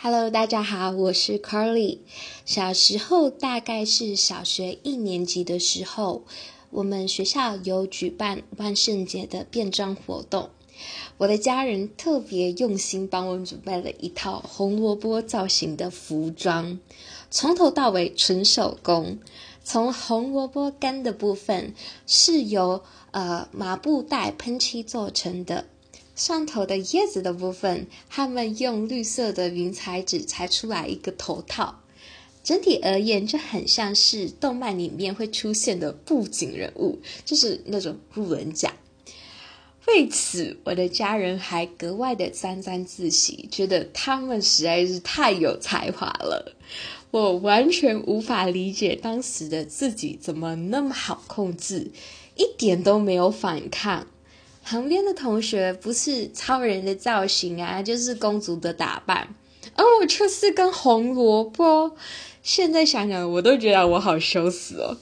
Hello，大家好，我是 Carly。小时候大概是小学一年级的时候，我们学校有举办万圣节的变装活动。我的家人特别用心帮我准备了一套红萝卜造型的服装，从头到尾纯手工。从红萝卜干的部分是由呃麻布袋喷漆做成的。上头的叶子的部分，他们用绿色的云彩纸裁出来一个头套，整体而言就很像是动漫里面会出现的布景人物，就是那种路人甲。为此，我的家人还格外的沾沾自喜，觉得他们实在是太有才华了。我完全无法理解当时的自己怎么那么好控制，一点都没有反抗。旁边的同学不是超人的造型啊，就是公主的打扮，而我却是根红萝卜。现在想想，我都觉得我好羞死哦。